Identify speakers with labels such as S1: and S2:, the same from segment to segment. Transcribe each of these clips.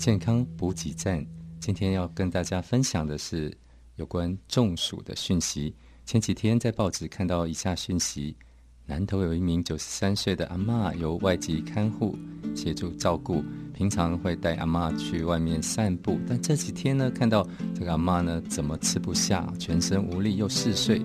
S1: 健康补给站。今天要跟大家分享的是有关中暑的讯息。前几天在报纸看到以下讯息：南头有一名九十三岁的阿妈，由外籍看护协助照顾，平常会带阿妈去外面散步。但这几天呢，看到这个阿妈呢，怎么吃不下，全身无力又嗜睡，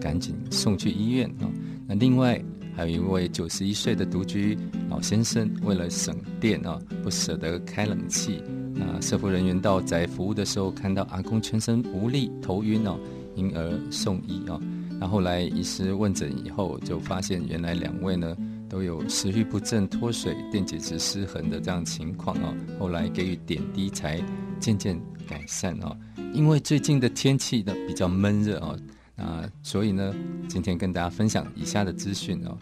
S1: 赶紧送去医院啊。那另外。还有一位九十一岁的独居老先生，为了省电啊，不舍得开冷气。那社服人员到宅服务的时候，看到阿公全身无力、头晕哦，因而送医啊。那后来医师问诊以后，就发现原来两位呢都有食欲不振、脱水、电解质失衡的这样情况啊。后来给予点滴，才渐渐改善啊。因为最近的天气呢比较闷热啊。啊，所以呢，今天跟大家分享以下的资讯哦。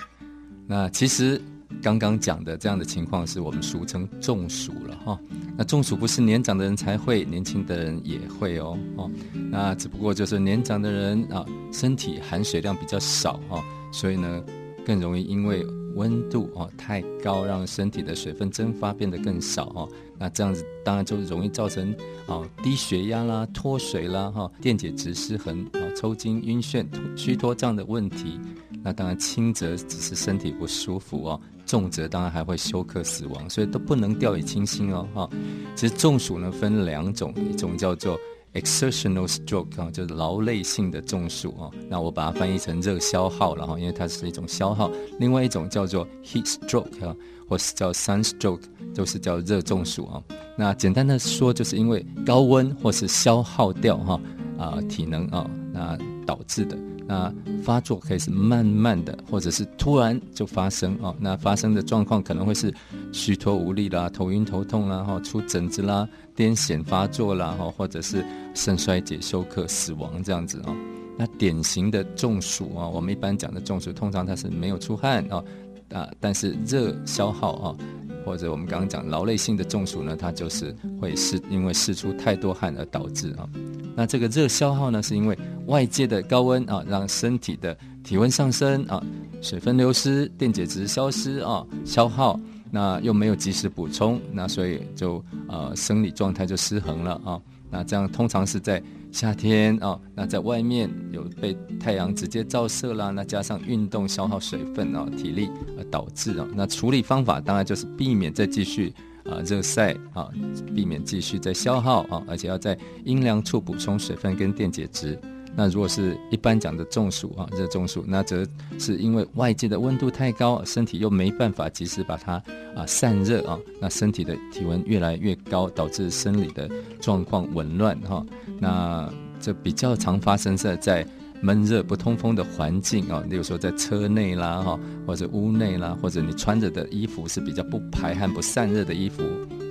S1: 那其实刚刚讲的这样的情况，是我们俗称中暑了哈。那中暑不是年长的人才会，年轻的人也会哦。哦，那只不过就是年长的人啊，身体含水量比较少哈，所以呢，更容易因为温度哦太高，让身体的水分蒸发变得更少哦。那这样子当然就容易造成哦低血压啦、脱水啦、哈电解质失衡啊、抽筋、晕眩、虚脱这样的问题。那当然轻则只是身体不舒服哦，重则当然还会休克死亡，所以都不能掉以轻心哦哈。其实中暑呢分两种，一种叫做 exertional stroke 啊，就是劳累性的中暑啊。那我把它翻译成热消耗了哈，因为它是一种消耗。另外一种叫做 heat stroke 啊。或是叫 sunstroke，都是叫热中暑啊。那简单的说，就是因为高温或是消耗掉哈啊体能啊，那导致的。那发作可以是慢慢的，或者是突然就发生啊。那发生的状况可能会是虚脱无力啦、头晕头痛啦、哈出疹子啦、癫痫发作啦、哈或者是肾衰竭、休克、死亡这样子啊。那典型的中暑啊，我们一般讲的中暑，通常它是没有出汗啊。啊，但是热消耗啊，或者我们刚刚讲劳累性的中暑呢，它就是会是因为释出太多汗而导致啊。那这个热消耗呢，是因为外界的高温啊，让身体的体温上升啊，水分流失、电解质消失啊，消耗，那又没有及时补充，那所以就呃生理状态就失衡了啊。那这样通常是在夏天啊，那在外面有被太阳直接照射啦，那加上运动消耗水分啊、体力而导致啊。那处理方法当然就是避免再继续啊热晒啊，避免继续再消耗啊，而且要在阴凉处补充水分跟电解质。那如果是一般讲的中暑啊，热中暑，那则是因为外界的温度太高，身体又没办法及时把它啊散热啊，那身体的体温越来越高，导致生理的状况紊乱哈。那这比较常发生在在闷热不通风的环境啊，例如说在车内啦哈，或者屋内啦，或者你穿着的衣服是比较不排汗不散热的衣服，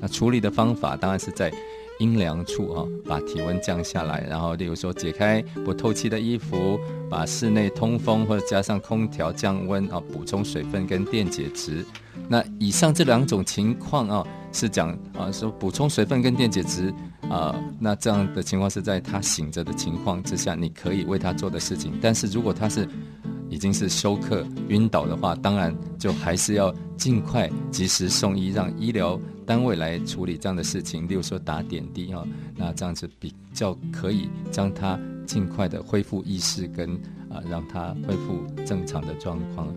S1: 那处理的方法当然是在。阴凉处啊，把体温降下来，然后例如说解开不透气的衣服，把室内通风或者加上空调降温啊，补充水分跟电解质。那以上这两种情况啊，是讲啊说补充水分跟电解质啊，那这样的情况是在他醒着的情况之下，你可以为他做的事情。但是如果他是已经是休克晕倒的话，当然就还是要尽快及时送医，让医疗单位来处理这样的事情。例如说打点滴啊，那这样子比较可以将他尽快的恢复意识，跟啊让他恢复正常的状况。